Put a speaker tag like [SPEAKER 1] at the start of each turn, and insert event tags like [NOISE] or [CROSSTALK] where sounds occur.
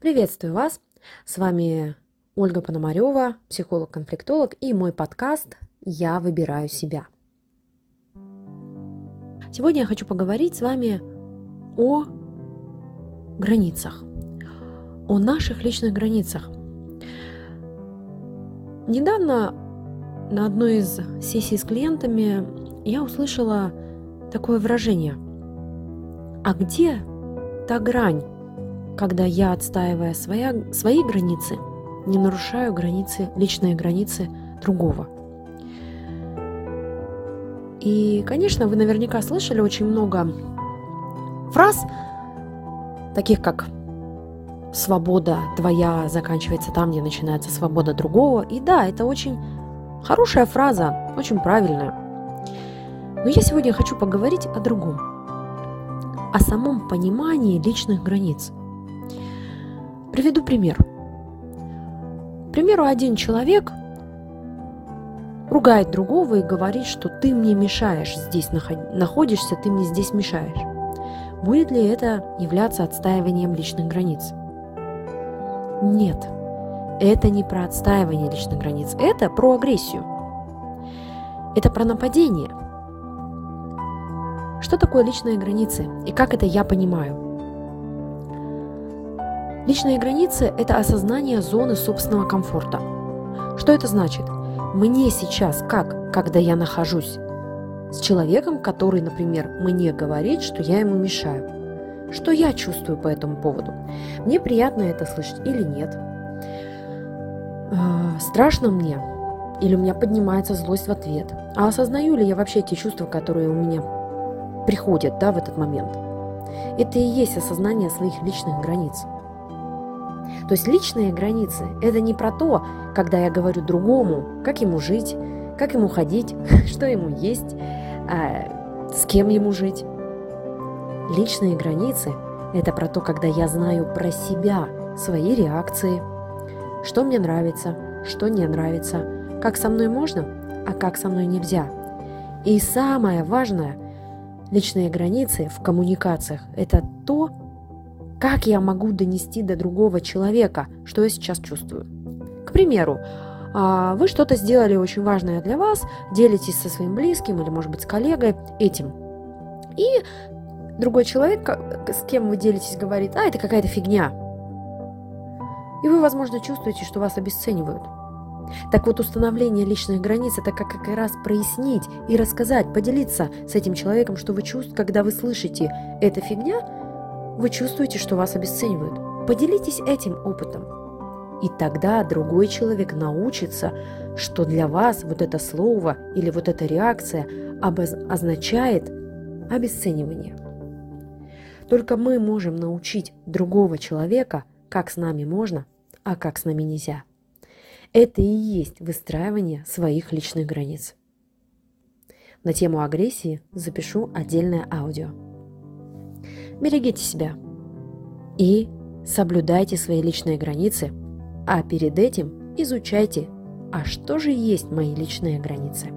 [SPEAKER 1] Приветствую вас! С вами Ольга Пономарева, психолог-конфликтолог и мой подкаст «Я выбираю себя». Сегодня я хочу поговорить с вами о границах, о наших личных границах. Недавно на одной из сессий с клиентами я услышала такое выражение. А где та грань, когда я, отстаивая своя, свои границы, не нарушаю границы, личные границы другого. И, конечно, вы наверняка слышали очень много фраз, таких как «свобода твоя заканчивается там, где начинается свобода другого». И да, это очень хорошая фраза, очень правильная. Но я сегодня хочу поговорить о другом, о самом понимании личных границ – Приведу пример. К примеру, один человек ругает другого и говорит, что ты мне мешаешь здесь находишься, ты мне здесь мешаешь. Будет ли это являться отстаиванием личных границ? Нет, это не про отстаивание личных границ, это про агрессию. Это про нападение. Что такое личные границы и как это я понимаю? Личные границы – это осознание зоны собственного комфорта. Что это значит? Мне сейчас как, когда я нахожусь с человеком, который, например, мне говорит, что я ему мешаю. Что я чувствую по этому поводу? Мне приятно это слышать или нет? Э, страшно мне? Или у меня поднимается злость в ответ? А осознаю ли я вообще те чувства, которые у меня приходят да, в этот момент? Это и есть осознание своих личных границ. То есть личные границы – это не про то, когда я говорю другому, как ему жить, как ему ходить, [LAUGHS] что ему есть, а, с кем ему жить. Личные границы – это про то, когда я знаю про себя, свои реакции, что мне нравится, что не нравится, как со мной можно, а как со мной нельзя. И самое важное – личные границы в коммуникациях – это то, как я могу донести до другого человека, что я сейчас чувствую? К примеру, а, вы что-то сделали очень важное для вас, делитесь со своим близким или, может быть, с коллегой этим. И другой человек, с кем вы делитесь, говорит, а, это какая-то фигня. И вы, возможно, чувствуете, что вас обесценивают. Так вот, установление личных границ – это как, как раз прояснить и рассказать, поделиться с этим человеком, что вы чувствуете, когда вы слышите «это фигня», вы чувствуете, что вас обесценивают. Поделитесь этим опытом. И тогда другой человек научится, что для вас вот это слово или вот эта реакция означает обесценивание. Только мы можем научить другого человека, как с нами можно, а как с нами нельзя. Это и есть выстраивание своих личных границ. На тему агрессии запишу отдельное аудио. Берегите себя и соблюдайте свои личные границы, а перед этим изучайте, а что же есть мои личные границы.